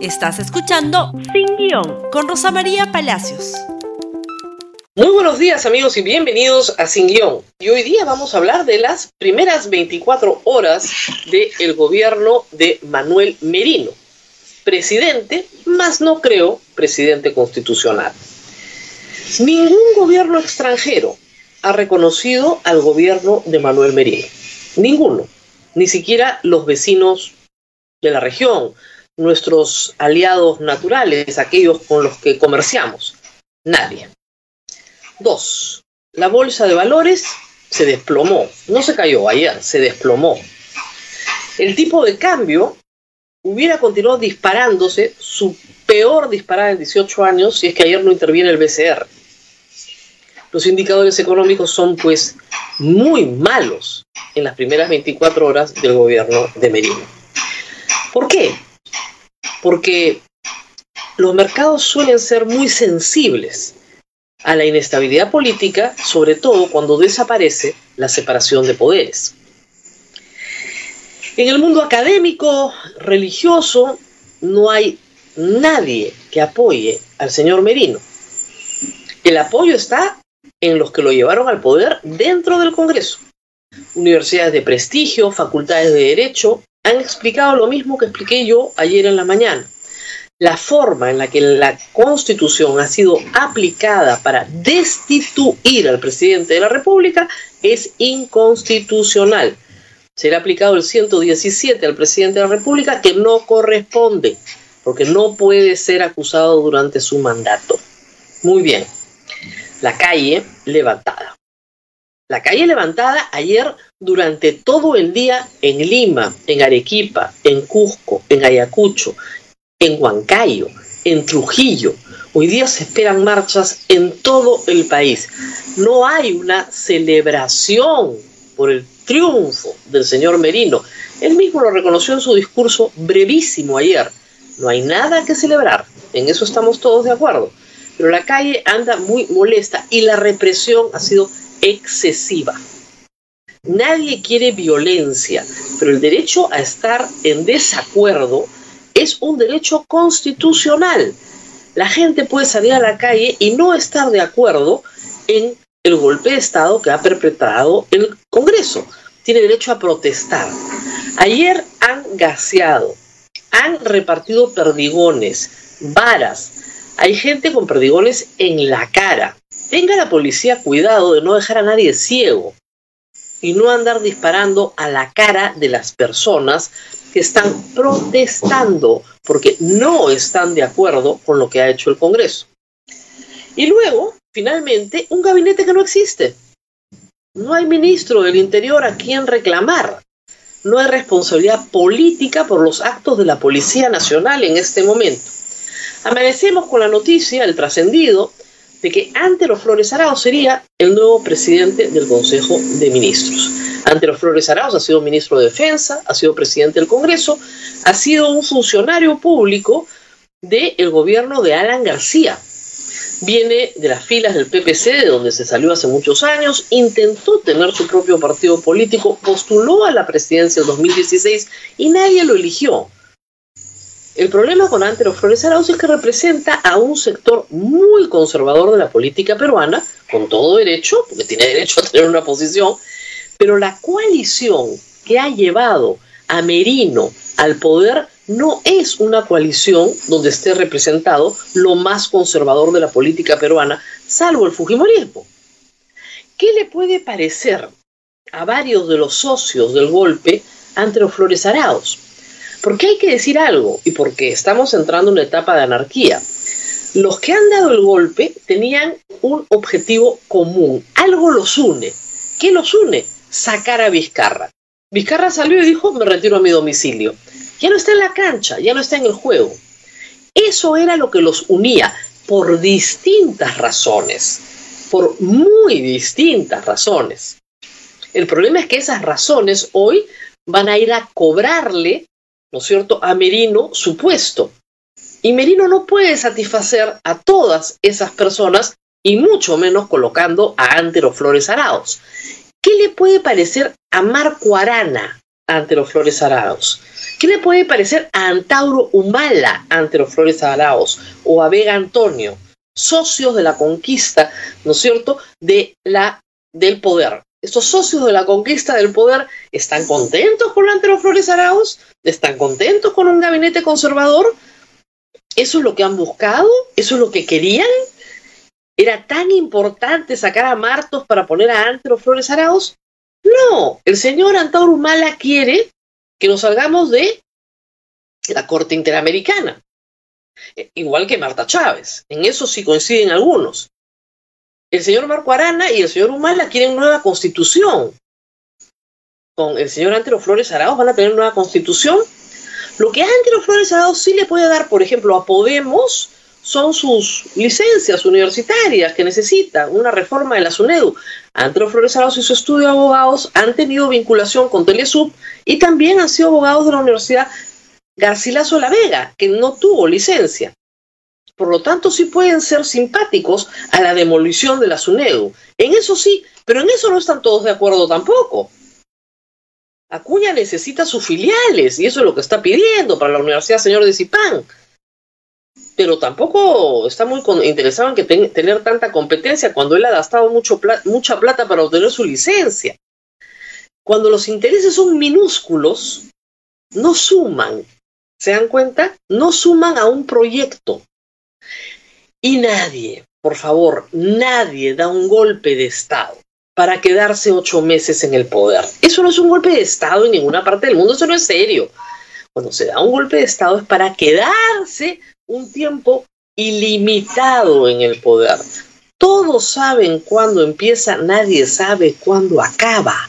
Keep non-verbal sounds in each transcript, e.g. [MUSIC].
Estás escuchando Sin Guión con Rosa María Palacios. Muy buenos días amigos y bienvenidos a Sin Guión. Y hoy día vamos a hablar de las primeras 24 horas del gobierno de Manuel Merino, presidente, más no creo presidente constitucional. Ningún gobierno extranjero ha reconocido al gobierno de Manuel Merino. Ninguno. Ni siquiera los vecinos de la región, nuestros aliados naturales, aquellos con los que comerciamos? Nadie. Dos, la bolsa de valores se desplomó, no se cayó ayer, se desplomó. El tipo de cambio hubiera continuado disparándose, su peor disparada en 18 años, si es que ayer no interviene el BCR. Los indicadores económicos son pues muy malos en las primeras 24 horas del gobierno de Merino. ¿Por qué? Porque los mercados suelen ser muy sensibles a la inestabilidad política, sobre todo cuando desaparece la separación de poderes. En el mundo académico, religioso, no hay nadie que apoye al señor Merino. El apoyo está en los que lo llevaron al poder dentro del Congreso. Universidades de prestigio, facultades de derecho, han explicado lo mismo que expliqué yo ayer en la mañana. La forma en la que la Constitución ha sido aplicada para destituir al presidente de la República es inconstitucional. Será aplicado el 117 al presidente de la República que no corresponde, porque no puede ser acusado durante su mandato. Muy bien. La calle levantada. La calle levantada ayer durante todo el día en Lima, en Arequipa, en Cusco, en Ayacucho, en Huancayo, en Trujillo. Hoy día se esperan marchas en todo el país. No hay una celebración por el triunfo del señor Merino. Él mismo lo reconoció en su discurso brevísimo ayer. No hay nada que celebrar. En eso estamos todos de acuerdo. Pero la calle anda muy molesta y la represión ha sido excesiva. Nadie quiere violencia, pero el derecho a estar en desacuerdo es un derecho constitucional. La gente puede salir a la calle y no estar de acuerdo en el golpe de Estado que ha perpetrado el Congreso. Tiene derecho a protestar. Ayer han gaseado, han repartido perdigones, varas. Hay gente con perdigones en la cara. Tenga la policía cuidado de no dejar a nadie ciego y no andar disparando a la cara de las personas que están protestando porque no están de acuerdo con lo que ha hecho el Congreso. Y luego, finalmente, un gabinete que no existe. No hay ministro del Interior a quien reclamar. No hay responsabilidad política por los actos de la Policía Nacional en este momento. Amanecemos con la noticia, el trascendido, de que Antero Flores Arauz sería el nuevo presidente del Consejo de Ministros. Antero Flores Arauz ha sido ministro de Defensa, ha sido presidente del Congreso, ha sido un funcionario público del gobierno de Alan García. Viene de las filas del PPC, de donde se salió hace muchos años, intentó tener su propio partido político, postuló a la presidencia en 2016 y nadie lo eligió. El problema con Antero Flores Arauz es que representa a un sector muy conservador de la política peruana, con todo derecho, porque tiene derecho a tener una posición, pero la coalición que ha llevado a Merino al poder no es una coalición donde esté representado lo más conservador de la política peruana, salvo el Fujimorismo. ¿Qué le puede parecer a varios de los socios del golpe Antero Flores Arauz? Porque hay que decir algo y porque estamos entrando en una etapa de anarquía. Los que han dado el golpe tenían un objetivo común, algo los une. ¿Qué los une? Sacar a Vizcarra. Vizcarra salió y dijo, me retiro a mi domicilio. Ya no está en la cancha, ya no está en el juego. Eso era lo que los unía por distintas razones, por muy distintas razones. El problema es que esas razones hoy van a ir a cobrarle ¿no es cierto?, a Merino su puesto. Y Merino no puede satisfacer a todas esas personas y mucho menos colocando a Antero Flores Araos. ¿Qué le puede parecer a Marco Arana, Antero Flores Araos? ¿Qué le puede parecer a Antauro Humala ante los Flores Araos o a Vega Antonio, socios de la conquista, ¿no es cierto?, de la, del poder. Estos socios de la conquista del poder están contentos con Antero Flores Araos, están contentos con un gabinete conservador. ¿Eso es lo que han buscado? ¿Eso es lo que querían? ¿Era tan importante sacar a Martos para poner a Antero Flores Araos? No, el señor Antauro Humala quiere que nos salgamos de la Corte Interamericana. E, igual que Marta Chávez. En eso sí coinciden algunos. El señor Marco Arana y el señor Humala quieren nueva constitución. Con el señor Antero Flores Arauz van a tener nueva constitución. Lo que Antero Flores Arauz sí le puede dar, por ejemplo, a Podemos son sus licencias universitarias que necesita, una reforma de la SUNEDU. Antero Flores Arauz y su estudio de abogados han tenido vinculación con Telesub y también han sido abogados de la Universidad Garcilaso La Vega, que no tuvo licencia. Por lo tanto, sí pueden ser simpáticos a la demolición de la SUNEDU. En eso sí, pero en eso no están todos de acuerdo tampoco. Acuña necesita sus filiales y eso es lo que está pidiendo para la Universidad Señor de Zipán pero tampoco está muy interesado en que tener tanta competencia cuando él ha gastado mucho mucha plata para obtener su licencia. Cuando los intereses son minúsculos, no suman. ¿Se dan cuenta? No suman a un proyecto. Y nadie, por favor, nadie da un golpe de Estado para quedarse ocho meses en el poder. Eso no es un golpe de Estado en ninguna parte del mundo, eso no es serio. Cuando se da un golpe de Estado es para quedarse un tiempo ilimitado en el poder. Todos saben cuándo empieza, nadie sabe cuándo acaba.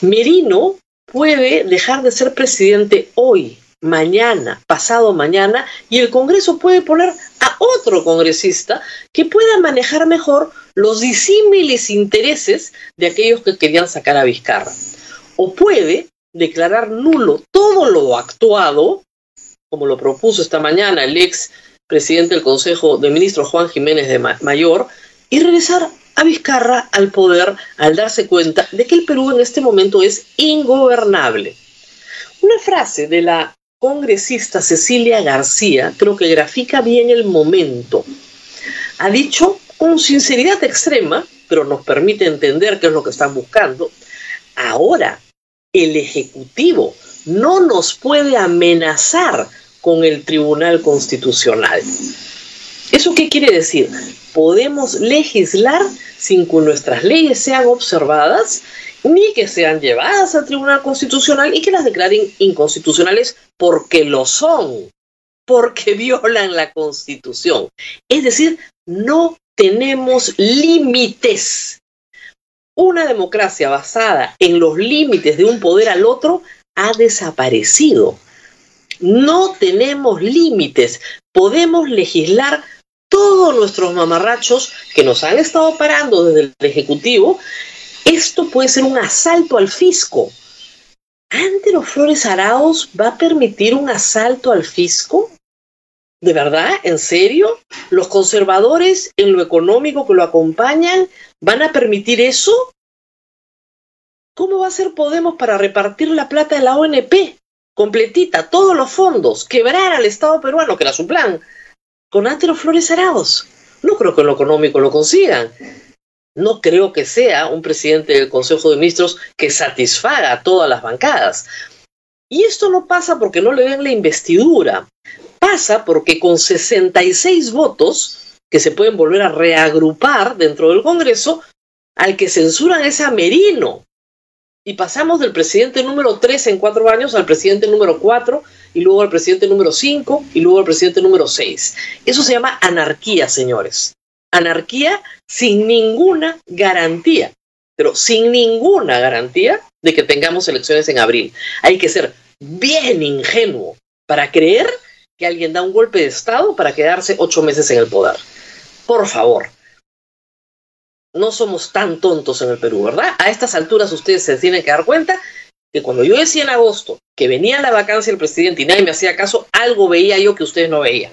Merino puede dejar de ser presidente hoy, mañana, pasado mañana, y el Congreso puede poner a otro congresista que pueda manejar mejor los disímiles intereses de aquellos que querían sacar a Vizcarra. O puede declarar nulo todo lo actuado como lo propuso esta mañana el ex presidente del Consejo de Ministros Juan Jiménez de Mayor, y regresar a Vizcarra al poder al darse cuenta de que el Perú en este momento es ingobernable. Una frase de la congresista Cecilia García creo que grafica bien el momento. Ha dicho con sinceridad extrema, pero nos permite entender qué es lo que están buscando, ahora el Ejecutivo no nos puede amenazar con el Tribunal Constitucional. ¿Eso qué quiere decir? Podemos legislar sin que nuestras leyes sean observadas ni que sean llevadas al Tribunal Constitucional y que las declaren inconstitucionales porque lo son, porque [LAUGHS] violan la Constitución. Es decir, no tenemos límites. Una democracia basada en los límites de un poder al otro ha desaparecido. No tenemos límites. Podemos legislar todos nuestros mamarrachos que nos han estado parando desde el Ejecutivo. Esto puede ser un asalto al fisco. ¿Antero Flores Araos va a permitir un asalto al fisco? ¿De verdad? ¿En serio? ¿Los conservadores en lo económico que lo acompañan van a permitir eso? ¿Cómo va a ser Podemos para repartir la plata de la ONP? Completita, todos los fondos, quebrar al Estado peruano, que era su plan, con Antero Flores Araos. No creo que en lo económico lo consigan. No creo que sea un presidente del Consejo de Ministros que satisfaga a todas las bancadas. Y esto no pasa porque no le den la investidura. Pasa porque con 66 votos, que se pueden volver a reagrupar dentro del Congreso, al que censuran es a Merino, y pasamos del presidente número 3 en cuatro años al presidente número 4 y luego al presidente número 5 y luego al presidente número 6. Eso se llama anarquía, señores. Anarquía sin ninguna garantía, pero sin ninguna garantía de que tengamos elecciones en abril. Hay que ser bien ingenuo para creer que alguien da un golpe de Estado para quedarse ocho meses en el poder. Por favor, no somos tan tontos en el Perú, ¿verdad? A estas alturas ustedes se tienen que dar cuenta que cuando yo decía en agosto que venía la vacancia del presidente y nadie me hacía caso, algo veía yo que ustedes no veían.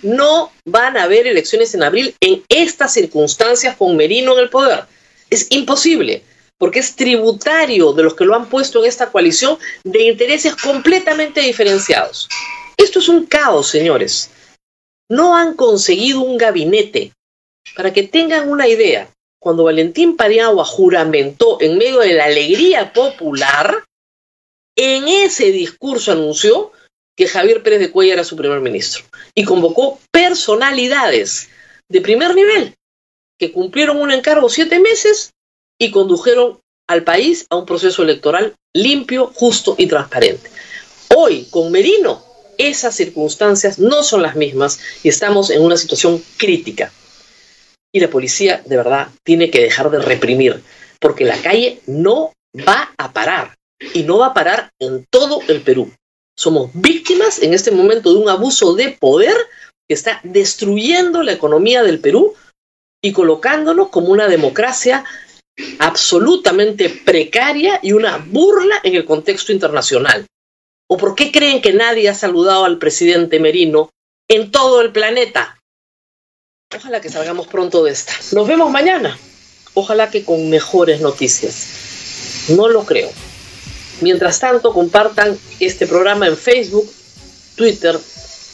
No van a haber elecciones en abril en estas circunstancias con Merino en el poder. Es imposible. porque es tributario de los que lo han puesto en esta coalición de intereses completamente diferenciados. Esto es un caos, señores. No han conseguido un gabinete. Para que tengan una idea, cuando Valentín Pariagua juramentó en medio de la alegría popular, en ese discurso anunció que Javier Pérez de Cuellar era su primer ministro y convocó personalidades de primer nivel que cumplieron un encargo siete meses y condujeron al país a un proceso electoral limpio, justo y transparente. Hoy, con Merino, esas circunstancias no son las mismas y estamos en una situación crítica. Y la policía, de verdad, tiene que dejar de reprimir, porque la calle no va a parar y no va a parar en todo el Perú. Somos víctimas en este momento de un abuso de poder que está destruyendo la economía del Perú y colocándonos como una democracia absolutamente precaria y una burla en el contexto internacional. ¿O por qué creen que nadie ha saludado al presidente Merino en todo el planeta? Ojalá que salgamos pronto de esta. Nos vemos mañana. Ojalá que con mejores noticias. No lo creo. Mientras tanto, compartan este programa en Facebook, Twitter,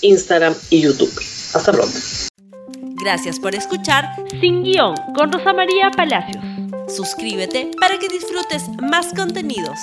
Instagram y YouTube. Hasta pronto. Gracias por escuchar Sin Guión con Rosa María Palacios. Suscríbete para que disfrutes más contenidos.